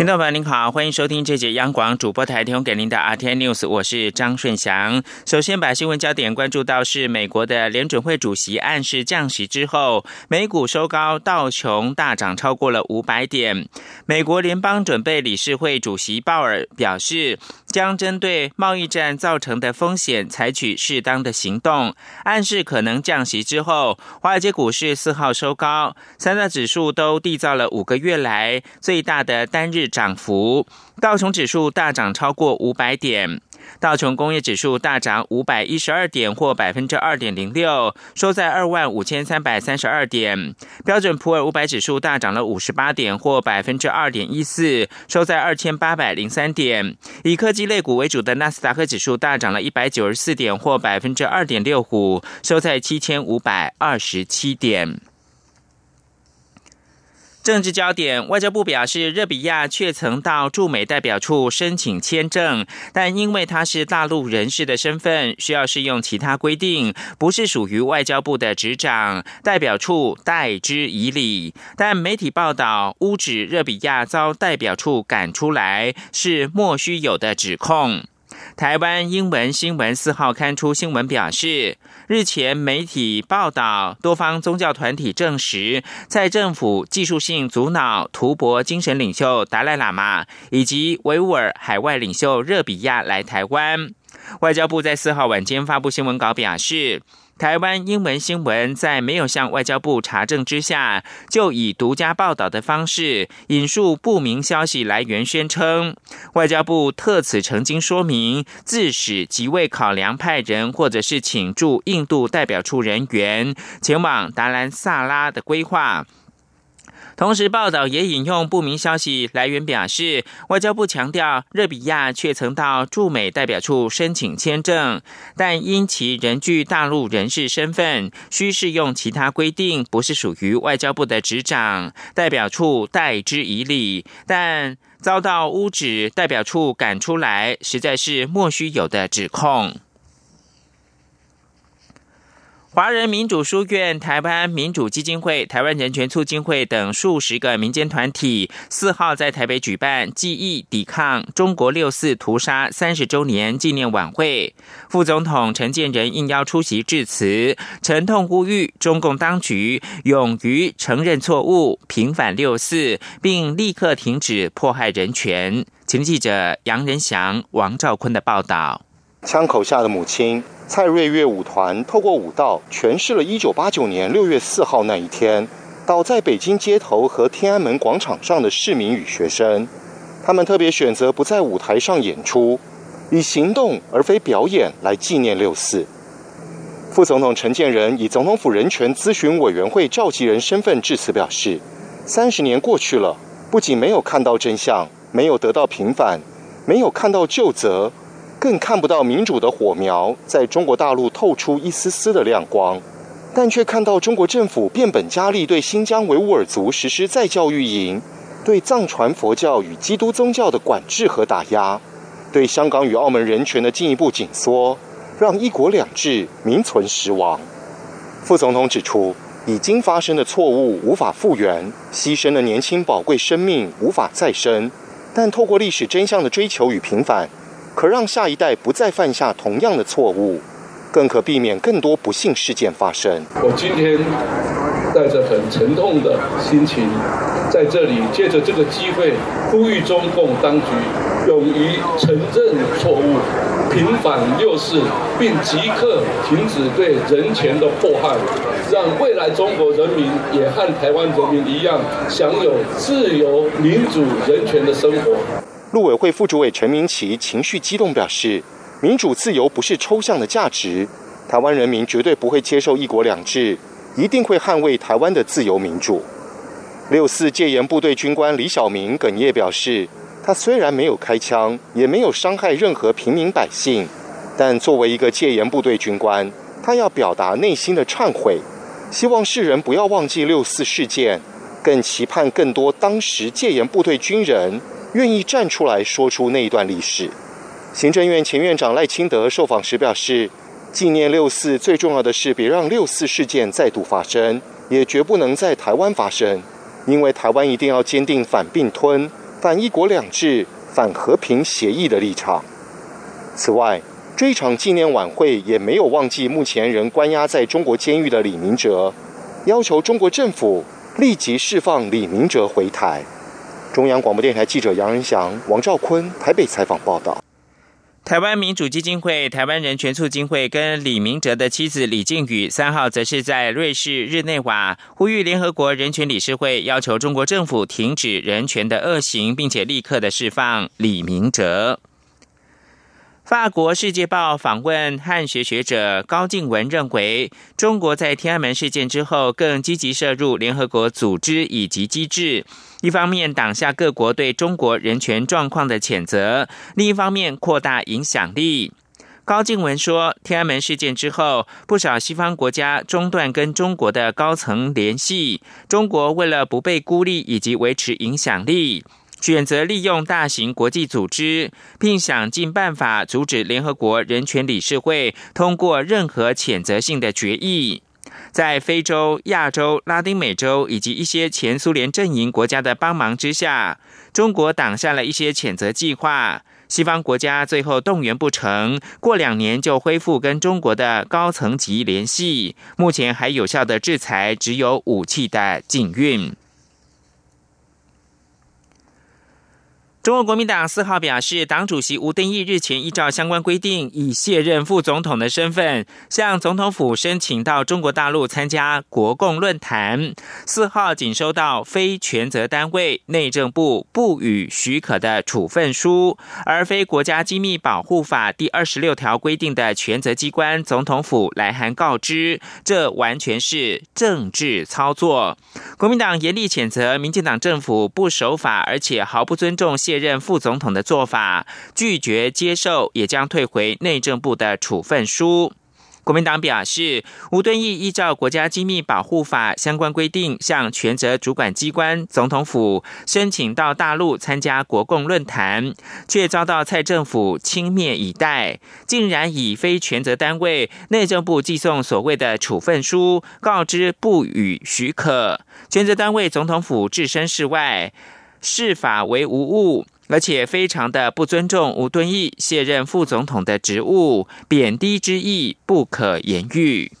听众朋友您好，欢迎收听这节央广主播台提供给您的阿天 News，我是张顺祥。首先把新闻焦点关注到是美国的联准会主席暗示降息之后，美股收高，道琼大涨超过了五百点。美国联邦准备理事会主席鲍尔表示，将针对贸易战造成的风险采取适当的行动，暗示可能降息之后，华尔街股市四号收高，三大指数都缔造了五个月来最大的单日。涨幅，道琼指数大涨超过五百点，道琼工业指数大涨五百一十二点，或百分之二点零六，收在二万五千三百三十二点。标准普尔五百指数大涨了五十八点，或百分之二点一四，收在二千八百零三点。以科技类股为主的纳斯达克指数大涨了一百九十四点，或百分之二点六五，收在七千五百二十七点。政治焦点，外交部表示，热比亚确曾到驻美代表处申请签证，但因为他是大陆人士的身份，需要适用其他规定，不是属于外交部的执掌，代表处代之以礼。但媒体报道，污指热比亚遭代表处赶出来，是莫须有的指控。台湾英文新闻四号刊出新闻表示，日前媒体报道，多方宗教团体证实，在政府技术性阻挠图博精神领袖达赖喇嘛以及维吾尔海外领袖热比亚来台湾。外交部在四号晚间发布新闻稿表示。台湾英文新闻在没有向外交部查证之下，就以独家报道的方式引述不明消息来源，宣称外交部特此澄清说明，自始即未考量派人或者是请驻印度代表处人员前往达兰萨拉的规划。同时，报道也引用不明消息来源表示，外交部强调，热比亚却曾到驻美代表处申请签证，但因其仍具大陆人士身份，需适用其他规定，不是属于外交部的执掌，代表处代之以礼，但遭到污指代表处赶出来，实在是莫须有的指控。华人民主书院、台湾民主基金会、台湾人权促进会等数十个民间团体，四号在台北举办记忆抵抗中国六四屠杀三十周年纪念晚会。副总统陈建仁应邀出席致辞，沉痛呼吁中共当局勇于承认错误、平反六四，并立刻停止迫害人权。请记者杨仁祥、王兆坤的报道。枪口下的母亲。蔡瑞月舞团透过舞蹈诠释了1989年6月4号那一天倒在北京街头和天安门广场上的市民与学生。他们特别选择不在舞台上演出，以行动而非表演来纪念六四。副总统陈建仁以总统府人权咨询委员会召集人身份致辞表示：三十年过去了，不仅没有看到真相，没有得到平反，没有看到旧责。更看不到民主的火苗在中国大陆透出一丝丝的亮光，但却看到中国政府变本加厉对新疆维吾尔族实施再教育营，对藏传佛教与基督宗教的管制和打压，对香港与澳门人权的进一步紧缩，让一国两制名存实亡。副总统指出，已经发生的错误无法复原，牺牲的年轻宝贵生命无法再生，但透过历史真相的追求与平反。可让下一代不再犯下同样的错误，更可避免更多不幸事件发生。我今天带着很沉痛的心情，在这里借着这个机会，呼吁中共当局勇于承认错误，平反六四，并即刻停止对人权的迫害，让未来中国人民也和台湾人民一样，享有自由、民主、人权的生活。陆委会副主委陈明奇情绪激动表示：“民主自由不是抽象的价值，台湾人民绝对不会接受一国两制，一定会捍卫台湾的自由民主。”六四戒严部队军官李晓明哽咽表示：“他虽然没有开枪，也没有伤害任何平民百姓，但作为一个戒严部队军官，他要表达内心的忏悔，希望世人不要忘记六四事件，更期盼更多当时戒严部队军人。”愿意站出来说出那一段历史。行政院前院长赖清德受访时表示，纪念六四最重要的是别让六四事件再度发生，也绝不能在台湾发生，因为台湾一定要坚定反并吞、反一国两制、反和平协议的立场。此外，这一场纪念晚会也没有忘记目前仍关押在中国监狱的李明哲，要求中国政府立即释放李明哲回台。中央广播电台记者杨仁祥、王兆坤台北采访报道。台湾民主基金会、台湾人权促进会跟李明哲的妻子李静宇三号，则是在瑞士日内瓦呼吁联合国人权理事会要求中国政府停止人权的恶行，并且立刻的释放李明哲。法国《世界报》访问汉学学者高静文认为，中国在天安门事件之后更积极涉入联合国组织以及机制，一方面挡下各国对中国人权状况的谴责，另一方面扩大影响力。高静文说，天安门事件之后，不少西方国家中断跟中国的高层联系，中国为了不被孤立以及维持影响力。选择利用大型国际组织，并想尽办法阻止联合国人权理事会通过任何谴责性的决议。在非洲、亚洲、拉丁美洲以及一些前苏联阵营国家的帮忙之下，中国挡下了一些谴责计划。西方国家最后动员不成，过两年就恢复跟中国的高层级联系。目前还有效的制裁只有武器的禁运。中国国民党四号表示，党主席吴敦义日前依照相关规定，以卸任副总统的身份，向总统府申请到中国大陆参加国共论坛。四号仅收到非权责单位内政部不予许可的处分书，而非国家机密保护法第二十六条规定的权责机关总统府来函告知，这完全是政治操作。国民党严厉谴责民进党政府不守法，而且毫不尊重。卸任副总统的做法，拒绝接受，也将退回内政部的处分书。国民党表示，吴敦义依照国家机密保护法相关规定，向全责主管机关总统府申请到大陆参加国共论坛，却遭到蔡政府轻蔑以待，竟然以非全责单位内政部寄送所谓的处分书，告知不予许可，全责单位总统府置身事外。视法为无物，而且非常的不尊重吴敦义卸任副总统的职务，贬低之意不可言喻。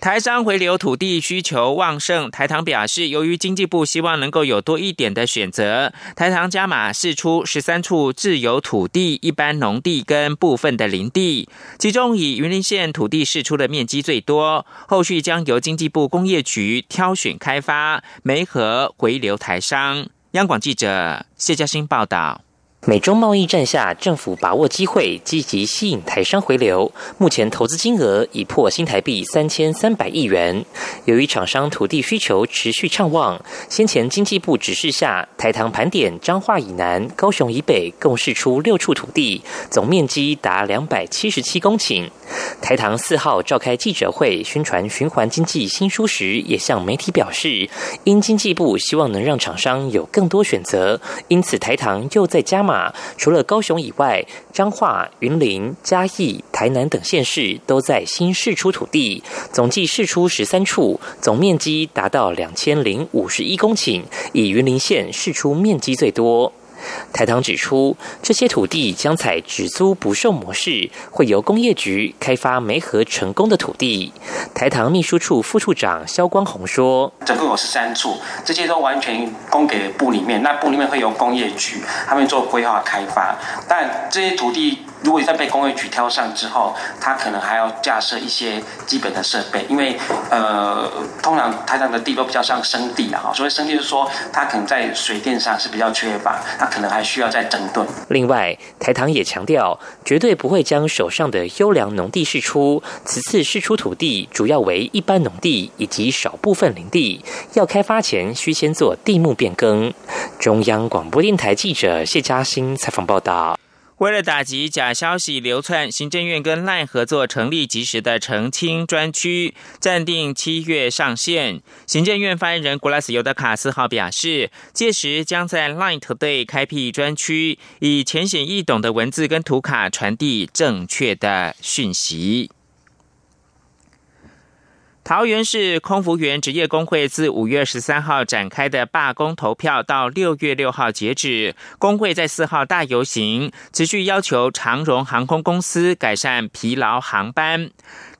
台商回流土地需求旺盛，台糖表示，由于经济部希望能够有多一点的选择，台糖加码释出十三处自有土地、一般农地跟部分的林地，其中以云林县土地释出的面积最多，后续将由经济部工业局挑选开发，媒合回流台商。央广记者谢嘉欣报道。美中贸易战下，政府把握机会，积极吸引台商回流。目前投资金额已破新台币三千三百亿元。由于厂商土地需求持续畅旺，先前经济部指示下，台糖盘点彰化以南、高雄以北，共释出六处土地，总面积达两百七十七公顷。台糖四号召开记者会，宣传循环经济新书时，也向媒体表示，因经济部希望能让厂商有更多选择，因此台糖又在加码。除了高雄以外，彰化、云林、嘉义、台南等县市都在新释出土地，总计释出十三处，总面积达到两千零五十一公顷，以云林县释出面积最多。台糖指出，这些土地将采只租不售模式，会由工业局开发没合成功的土地。台糖秘书处副处长肖光宏说：“总共有十三处，这些都完全供给部里面，那部里面会由工业局他们做规划开发，但这些土地。”如果在被工业局挑上之后，它可能还要架设一些基本的设备，因为呃，通常台糖的地都比较像生地啊，所以生地是说它可能在水电上是比较缺乏，它可能还需要再整顿。另外，台糖也强调，绝对不会将手上的优良农地释出，此次释出土地主要为一般农地以及少部分林地，要开发前需先做地目变更。中央广播电台记者谢嘉欣采访报道。为了打击假消息流窜，行政院跟 LINE 合作成立及时的澄清专区，暂定七月上线。行政院发言人古拉斯尤德卡斯号表示，届时将在 Line Today 开辟专区，以浅显易懂的文字跟图卡传递正确的讯息。桃园市空服员职业工会自五月十三号展开的罢工投票，到六月六号截止。工会在四号大游行，持续要求长荣航空公司改善疲劳航班。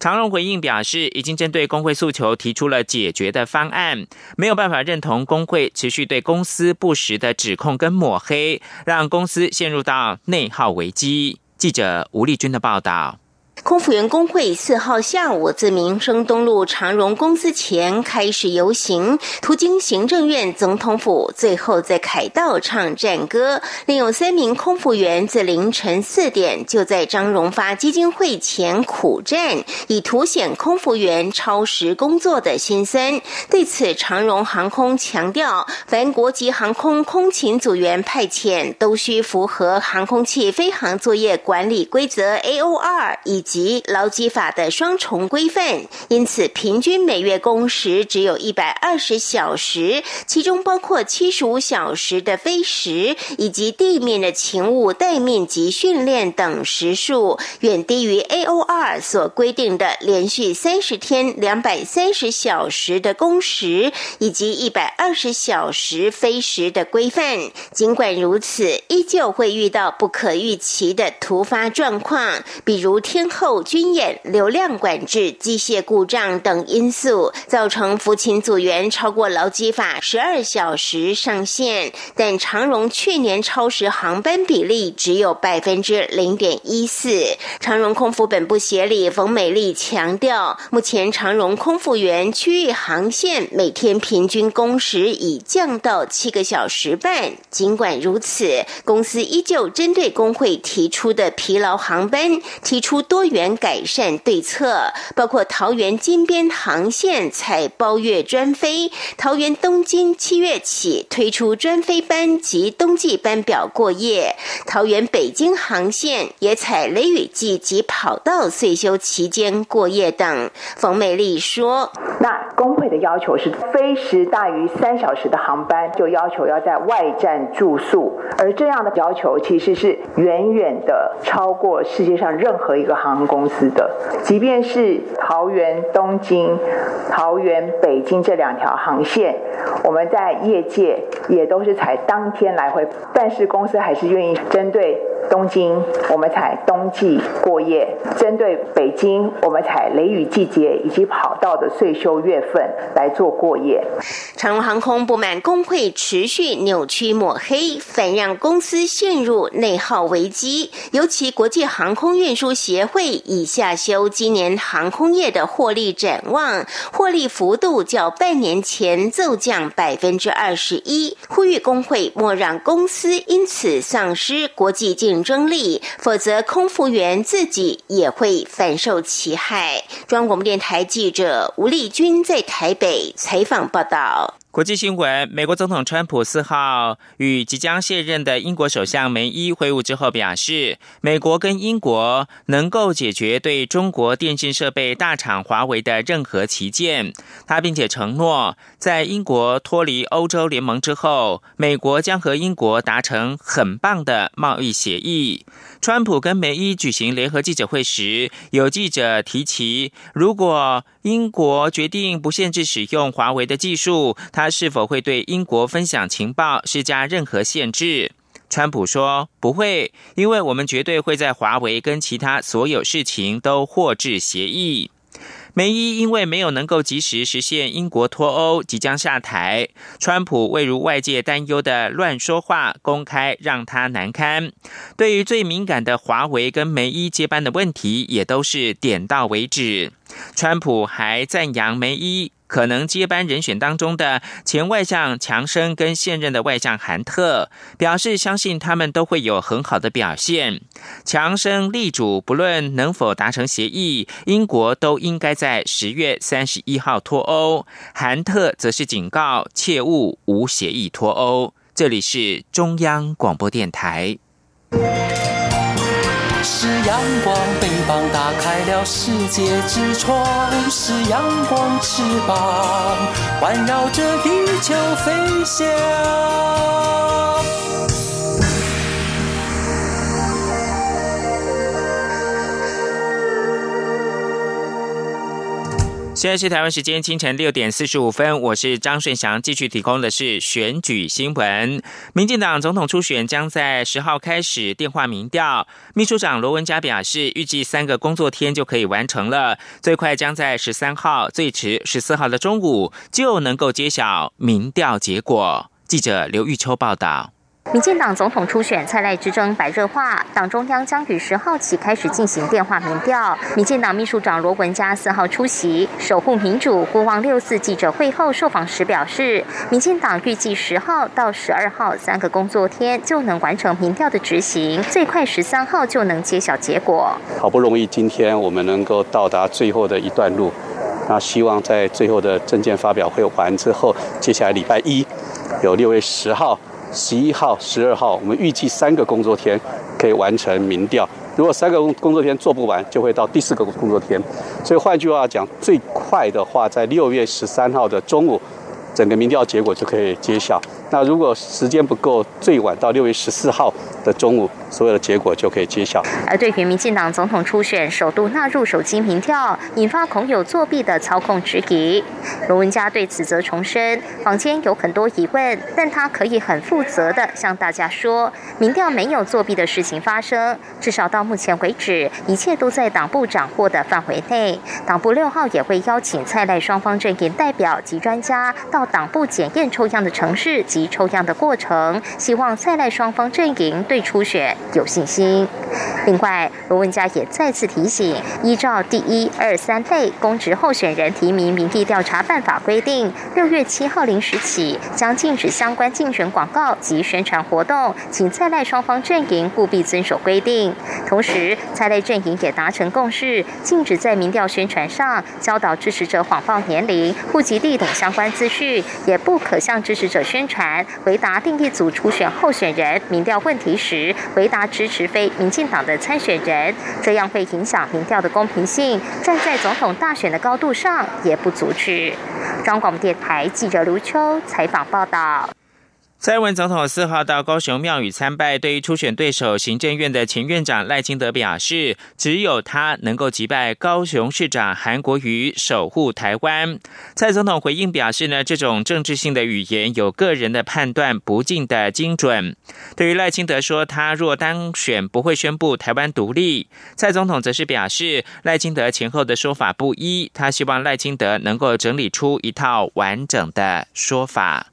长荣回应表示，已经针对工会诉求提出了解决的方案，没有办法认同工会持续对公司不实的指控跟抹黑，让公司陷入到内耗危机。记者吴丽君的报道。空服员工会四号下午自民生东路长荣公司前开始游行，途经行政院总统府，最后在凯道唱战歌。另有三名空服员自凌晨四点就在张荣发基金会前苦战，以凸显空服员超时工作的辛酸。对此，长荣航空强调，凡国际航空空勤组员派遣都需符合航空器飞行作业管理规则 （AOR） 以。及劳基法的双重规范，因此平均每月工时只有一百二十小时，其中包括七十五小时的飞时以及地面的勤务待命及训练等时数，远低于 AOR 所规定的连续三十天两百三十小时的工时以及一百二十小时飞时的规范。尽管如此，依旧会遇到不可预期的突发状况，比如天。后军演、流量管制、机械故障等因素，造成服勤组员超过劳基法十二小时上限。但长荣去年超时航班比例只有百分之零点一四。长荣空服本部协理冯美丽强调，目前长荣空服员区域航线每天平均工时已降到七个小时半。尽管如此，公司依旧针对工会提出的疲劳航班提出多。元改善对策包括桃园金边航线采包月专飞，桃园东京七月起推出专飞班及冬季班表过夜，桃园北京航线也采雷雨季及跑道岁休期间过夜等。冯美丽说：“那工会的要求是，飞时大于三小时的航班就要求要在外站住宿，而这样的要求其实是远远的超过世界上任何一个航。”公司的，即便是桃园、东京、桃园、北京这两条航线，我们在业界也都是采当天来回，但是公司还是愿意针对。东京，我们采冬季过夜；针对北京，我们采雷雨季节以及跑道的岁休月份来做过夜。长荣航空不满工会持续扭曲抹黑，反让公司陷入内耗危机。尤其国际航空运输协会已下修今年航空业的获利展望，获利幅度较半年前骤降百分之二十一，呼吁工会莫让公司因此丧失国际竞。竞争力，否则空服员自己也会反受其害。中央广播电台记者吴丽君在台北采访报道。国际新闻：美国总统川普四号与即将卸任的英国首相梅伊会晤之后，表示美国跟英国能够解决对中国电信设备大厂华为的任何旗舰。他并且承诺，在英国脱离欧洲联盟之后，美国将和英国达成很棒的贸易协议。川普跟梅伊举行联合记者会时，有记者提起，如果英国决定不限制使用华为的技术，他是否会对英国分享情报施加任何限制？川普说不会，因为我们绝对会在华为跟其他所有事情都获致协议。梅伊因为没有能够及时实现英国脱欧，即将下台。川普未如外界担忧的乱说话，公开让他难堪。对于最敏感的华为跟梅伊接班的问题，也都是点到为止。川普还赞扬梅伊。可能接班人选当中的前外相强生跟现任的外相韩特表示，相信他们都会有很好的表现。强生力主，不论能否达成协议，英国都应该在十月三十一号脱欧。韩特则是警告，切勿无协议脱欧。这里是中央广播电台。是阳光，翅膀打开了世界之窗；是阳光翅膀，环绕着地球飞翔。现在是台湾时间清晨六点四十五分，我是张顺祥，继续提供的是选举新闻。民进党总统初选将在十号开始电话民调，秘书长罗文嘉表示，预计三个工作天就可以完成了，最快将在十三号，最迟十四号的中午就能够揭晓民调结果。记者刘玉秋报道。民进党总统初选蔡赖之争白热化，党中央将于十号起开始进行电话民调。民进党秘书长罗文嘉四号出席守护民主国王六四记者会后受访时表示，民进党预计十号到十二号三个工作天就能完成民调的执行，最快十三号就能揭晓结果。好不容易今天我们能够到达最后的一段路，那希望在最后的证件发表会完之后，接下来礼拜一有六月十号。十一号、十二号，我们预计三个工作天可以完成民调。如果三个工工作天做不完，就会到第四个工作天。所以换句话讲，最快的话，在六月十三号的中午，整个民调结果就可以揭晓。那如果时间不够，最晚到六月十四号的中午。所有的结果就可以揭晓。而对于民进党总统初选首度纳入手机民调，引发恐有作弊的操控质疑，罗文嘉对此则重申，坊间有很多疑问，但他可以很负责的向大家说，民调没有作弊的事情发生，至少到目前为止，一切都在党部掌握的范围内。党部六号也会邀请蔡赖双方阵营代表及专家到党部检验抽样的城市抽样的过程，希望蔡赖双方阵营对初选。有信心。另外，罗文嘉也再次提醒，依照第一、二、三类公职候选人提名民意调查办法规定，六月七号零时起将禁止相关竞选广告及宣传活动，请蔡赖双方阵营务必遵守规定。同时，蔡赖阵营也达成共识，禁止在民调宣传上教导支持者谎报年龄、户籍地等相关资讯，也不可向支持者宣传回答定义组初选候选人民调问题时回答。支持非民进党的参选人，这样会影响民调的公平性。站在总统大选的高度上，也不阻止。中广电台记者卢秋采访报道。蔡英文总统四号到高雄庙宇参拜，对于初选对手行政院的前院长赖清德表示，只有他能够击败高雄市长韩国瑜，守护台湾。蔡总统回应表示呢，这种政治性的语言有个人的判断，不尽的精准。对于赖清德说他若当选不会宣布台湾独立，蔡总统则是表示赖清德前后的说法不一，他希望赖清德能够整理出一套完整的说法。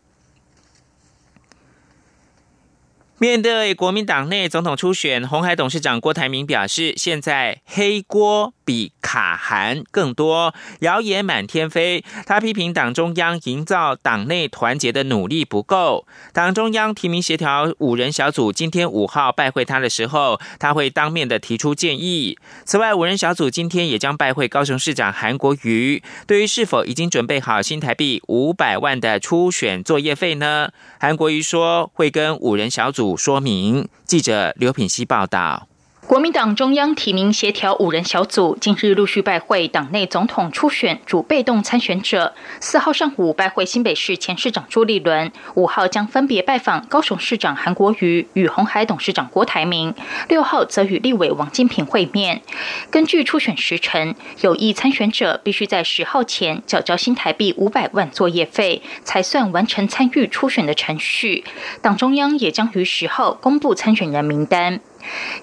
面对国民党内总统初选，红海董事长郭台铭表示，现在黑锅。比卡韩更多，谣言满天飞。他批评党中央营造党内团结的努力不够。党中央提名协调五人小组今天五号拜会他的时候，他会当面的提出建议。此外，五人小组今天也将拜会高雄市长韩国瑜。对于是否已经准备好新台币五百万的初选作业费呢？韩国瑜说会跟五人小组说明。记者刘品希报道。国民党中央提名协调五人小组近日陆续拜会党内总统初选主被动参选者。四号上午拜会新北市前市长朱立伦，五号将分别拜访高雄市长韩国瑜与红海董事长郭台铭，六号则与立委王金平会面。根据初选时程，有意参选者必须在十号前缴交新台币五百万作业费，才算完成参与初选的程序。党中央也将于十号公布参选人名单。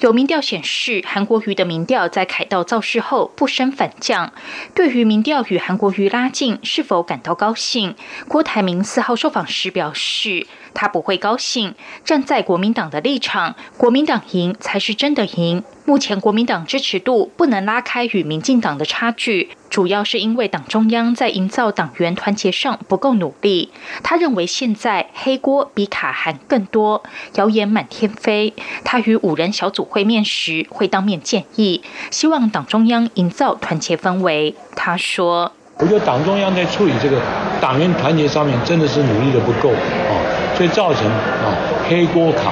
有民调显示，韩国瑜的民调在凯道造势后不升反降。对于民调与韩国瑜拉近，是否感到高兴？郭台铭四号受访时表示。他不会高兴。站在国民党的立场，国民党赢才是真的赢。目前国民党支持度不能拉开与民进党的差距，主要是因为党中央在营造党员团结上不够努力。他认为现在黑锅比卡韩更多，谣言满天飞。他与五人小组会面时会当面建议，希望党中央营造团结氛围。他说：“我觉得党中央在处理这个党员团结上面真的是努力的不够啊。”所以造成啊黑锅卡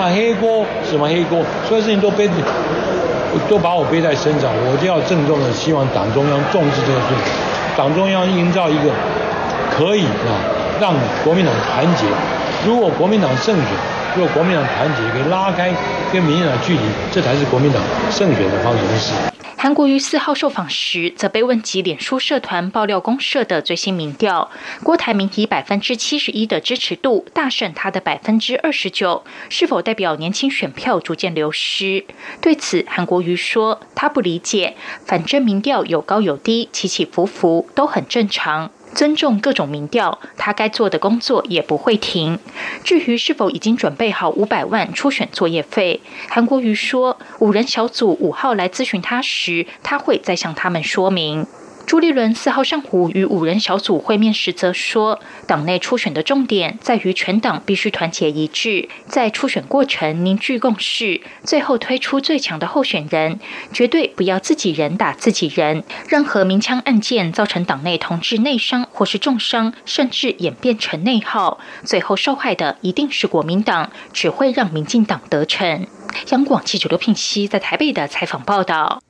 啊黑锅什么黑锅，所有事情都背，都把我背在身上，我就要郑重的希望党中央重视这个事情，党中央营造一个可以啊让国民党团结，如果国民党胜选，如果国民党团结可以拉开跟民进党的距离，这才是国民党胜选的方式。韩国瑜四号受访时，则被问及脸书社团爆料公社的最新民调，郭台铭以百分之七十一的支持度大胜他的百分之二十九，是否代表年轻选票逐渐流失？对此，韩国瑜说他不理解，反正民调有高有低，起起伏伏都很正常。尊重各种民调，他该做的工作也不会停。至于是否已经准备好五百万初选作业费，韩国瑜说，五人小组五号来咨询他时，他会再向他们说明。朱立伦四号上午与五人小组会面时，则说，党内初选的重点在于全党必须团结一致，在初选过程凝聚共识，最后推出最强的候选人，绝对不要自己人打自己人。任何鸣枪案件造成党内同志内伤或是重伤，甚至演变成内耗，最后受害的一定是国民党，只会让民进党得逞。央广记者刘聘熙在台北的采访报道。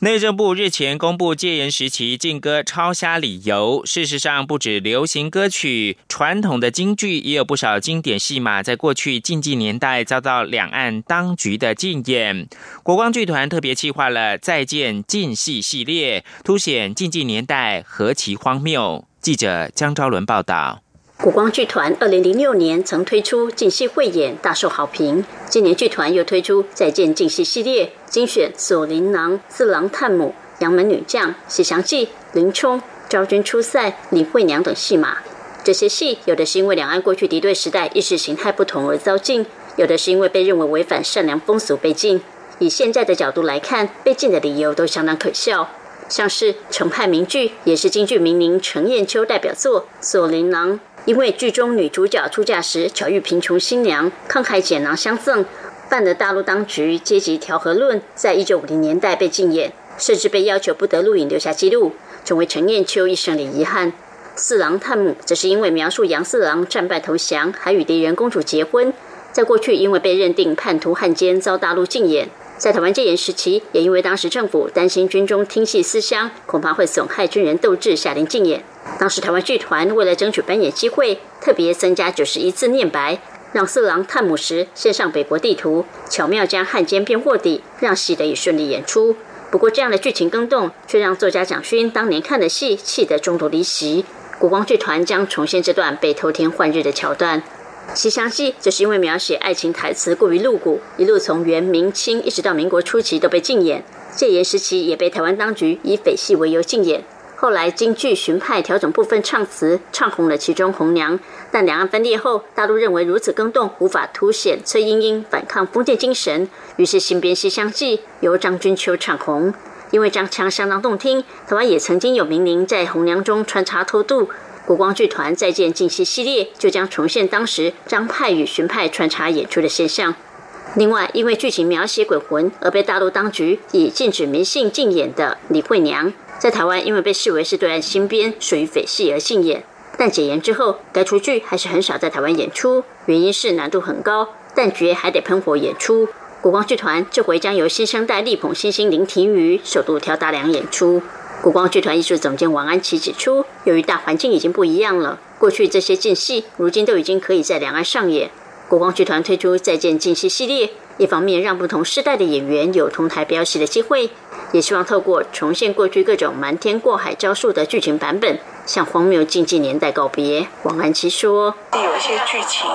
内政部日前公布戒严时期禁歌抄虾理由。事实上，不止流行歌曲，传统的京剧也有不少经典戏码，在过去禁忌年代遭到两岸当局的禁演。国光剧团特别企划了“再见禁戏”系列，凸显禁忌年代何其荒谬。记者江昭伦报道。古光剧团二零零六年曾推出禁戏汇演，大受好评。今年剧团又推出《再见禁戏》系列，精选锁麟囊、四郎探母、杨门女将、喜祥记、林冲、昭君出塞、李慧娘等戏码。这些戏有的是因为两岸过去敌对时代意识形态不同而遭禁，有的是因为被认为违反善良风俗被禁。以现在的角度来看，被禁的理由都相当可笑。像是程派名剧，也是京剧名伶程砚秋代表作《锁麟囊》。因为剧中女主角出嫁时巧遇贫穷新娘，慷慨解囊相赠，犯了大陆当局阶级调和论，在一九五零年代被禁演，甚至被要求不得录影留下记录，成为陈燕秋一生的遗憾。四郎探母则是因为描述杨四郎战败投降，还与敌人公主结婚，在过去因为被认定叛徒汉奸，遭大陆禁演。在台湾戒严时期，也因为当时政府担心军中听戏思乡，恐怕会损害军人斗志，下令禁演。当时台湾剧团为了争取扮演机会，特别增加九十一字念白，让色狼探母时献上北国地图，巧妙将汉奸变卧底，让戏得以顺利演出。不过，这样的剧情更动，却让作家蒋勋当年看的戏气得中途离席。国光剧团将重现这段被偷天换日的桥段。《西厢记》就是因为描写爱情台词过于露骨，一路从元明清一直到民国初期都被禁演。戒严时期也被台湾当局以匪戏为由禁演。后来京剧荀派调整部分唱词，唱红了其中红娘。但两岸分裂后，大陆认为如此更动无法凸显崔莺莺反抗封建精神，于是新编《西厢记》由张君秋唱红。因为张腔相当动听，台湾也曾经有名伶在红娘中穿插偷渡。国光剧团再见近期系列就将重现当时张派与荀派穿插演出的现象。另外，因为剧情描写鬼魂而被大陆当局以禁止迷信禁演的李慧娘，在台湾因为被视为是对岸新编，属于匪戏而禁演。但解严之后，该出剧还是很少在台湾演出，原因是难度很高，旦角还得喷火演出。国光剧团这回将由新生代力捧新星林庭瑜首度挑大梁演出。国光剧团艺术总监王安琪指出，由于大环境已经不一样了，过去这些禁戏如今都已经可以在两岸上演。国光剧团推出再见禁戏系列，一方面让不同世代的演员有同台飙戏的机会，也希望透过重现过去各种瞒天过海招数的剧情版本。向荒谬禁忌年代告别，王安琪说：“有一些剧情，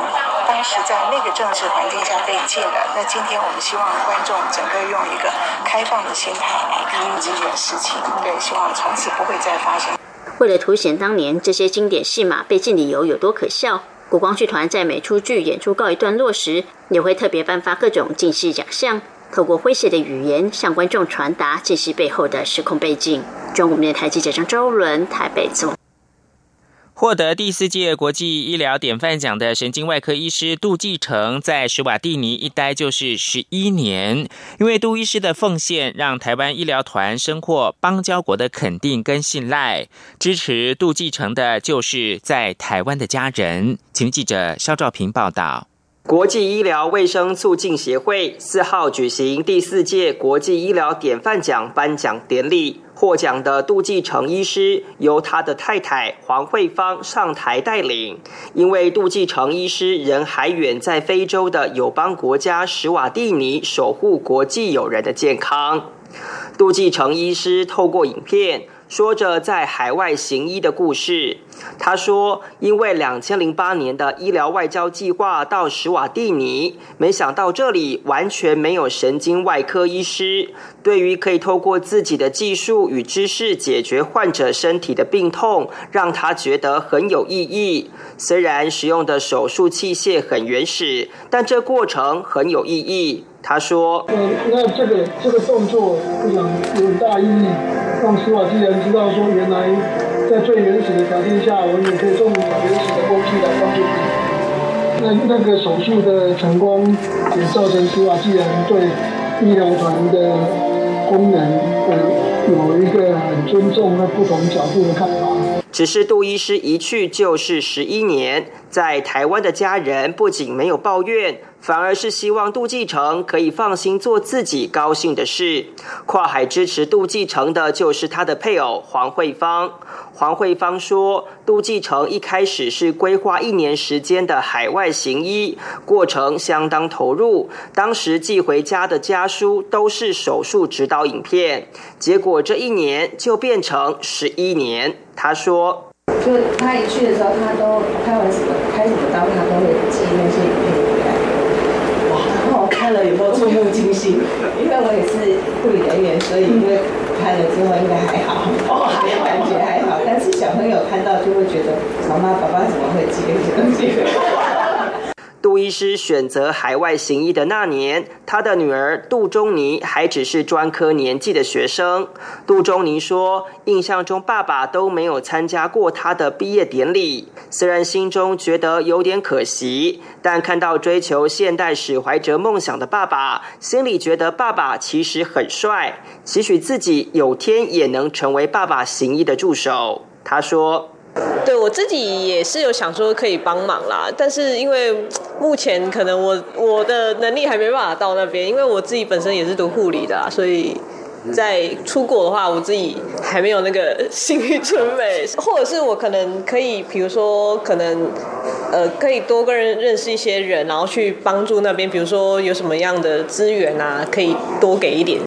当时在那个政治环境下被禁了。那今天我们希望观众整个用一个开放的心态来看这件事情，对，希望从此不会再发生。”为了凸显当年这些经典戏码被禁理由有多可笑，国光剧团在每出剧演出告一段落时，也会特别颁发各种进戏奖项，透过诙谐的语言向观众传达进戏背后的时空背景。中国电台记者张周伦台北总。获得第四届国际医疗典范奖的神经外科医师杜继成，在史瓦蒂尼一待就是十一年。因为杜医师的奉献，让台湾医疗团深获邦交国的肯定跟信赖。支持杜继成的，就是在台湾的家人。请记者肖兆平报道。国际医疗卫生促进协会四号举行第四届国际医疗典范奖颁奖典礼，获奖的杜继成医师由他的太太黄慧芳上台带领。因为杜继成医师人还远在非洲的友邦国家史瓦蒂尼，守护国际友人的健康。杜继成医师透过影片。说着在海外行医的故事，他说：“因为两千零八年的医疗外交计划到史瓦蒂尼，没想到这里完全没有神经外科医师。对于可以透过自己的技术与知识解决患者身体的病痛，让他觉得很有意义。虽然使用的手术器械很原始，但这过程很有意义。”他说：“嗯，那这个这个动作，我想有大意义，让斯瓦蒂人知道说，原来在最原始的条件下，我们也可以用原始的工具来帮助你。那那个手术的成功，也造成斯瓦蒂人对医疗团的功能，呃，有一个很尊重和不同角度的看法。只是杜医师一去就是十一年，在台湾的家人不仅没有抱怨。反而是希望杜继成可以放心做自己高兴的事。跨海支持杜继成的就是他的配偶黄慧芳。黄慧芳说，杜继成一开始是规划一年时间的海外行医，过程相当投入。当时寄回家的家书都是手术指导影片，结果这一年就变成十一年。他说，就他一去的时候，他都开完什么开什么刀，他都会记那些影片。看了以因为我也是护理人员，所以因为看了之后应该还好，哦，感觉还好。但是小朋友看到就会觉得，妈妈、爸爸怎么会记这个东西？杜医师选择海外行医的那年，他的女儿杜中尼还只是专科年纪的学生。杜中尼说：“印象中爸爸都没有参加过他的毕业典礼，虽然心中觉得有点可惜，但看到追求现代史怀哲梦想的爸爸，心里觉得爸爸其实很帅，期许自己有天也能成为爸爸行医的助手。”他说。对我自己也是有想说可以帮忙啦，但是因为目前可能我我的能力还没办法到那边，因为我自己本身也是读护理的，所以在出国的话，我自己还没有那个 心理准备，或者是我可能可以，比如说可能呃可以多跟人认识一些人，然后去帮助那边，比如说有什么样的资源啊，可以多给一点。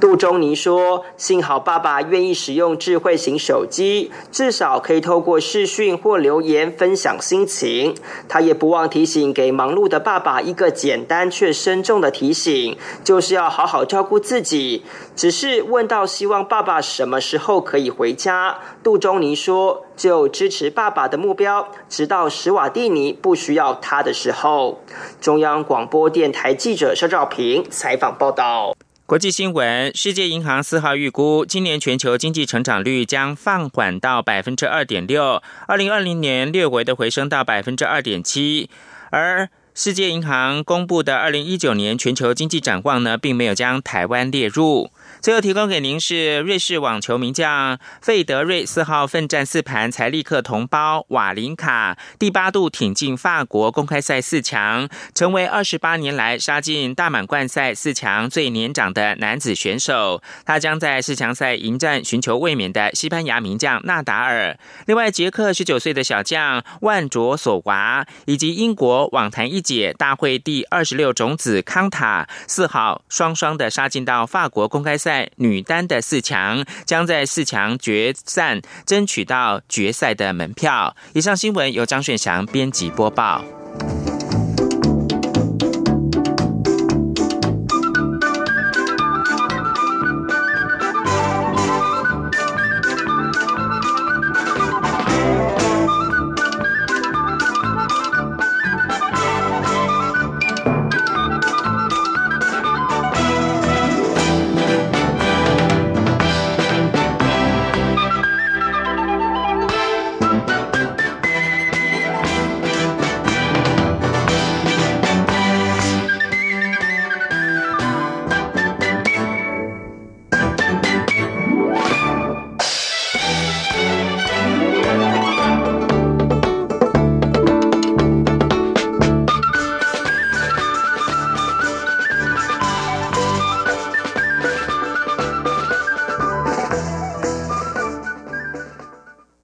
杜中尼说：“幸好爸爸愿意使用智慧型手机，至少可以透过视讯或留言分享心情。他也不忘提醒给忙碌的爸爸一个简单却深重的提醒，就是要好好照顾自己。只是问到希望爸爸什么时候可以回家，杜中尼说：就支持爸爸的目标，直到史瓦蒂尼不需要他的时候。”中央广播电台记者肖兆平采访报道。国际新闻：世界银行四号预估，今年全球经济成长率将放缓到百分之二点六，二零二零年略微的回升到百分之二点七，而。世界银行公布的二零一九年全球经济展望呢，并没有将台湾列入。最后提供给您是瑞士网球名将费德瑞四号奋战四盘才立刻同胞瓦林卡第八度挺进法国公开赛四强，成为二十八年来杀进大满贯赛四强最年长的男子选手。他将在四强赛迎战寻求卫冕的西班牙名将纳达尔。另外，捷克十九岁的小将万卓索娃以及英国网坛一。解大会第二十六种子康塔四号双双的杀进到法国公开赛女单的四强，将在四强决赛争取到决赛的门票。以上新闻由张炫翔编辑播报。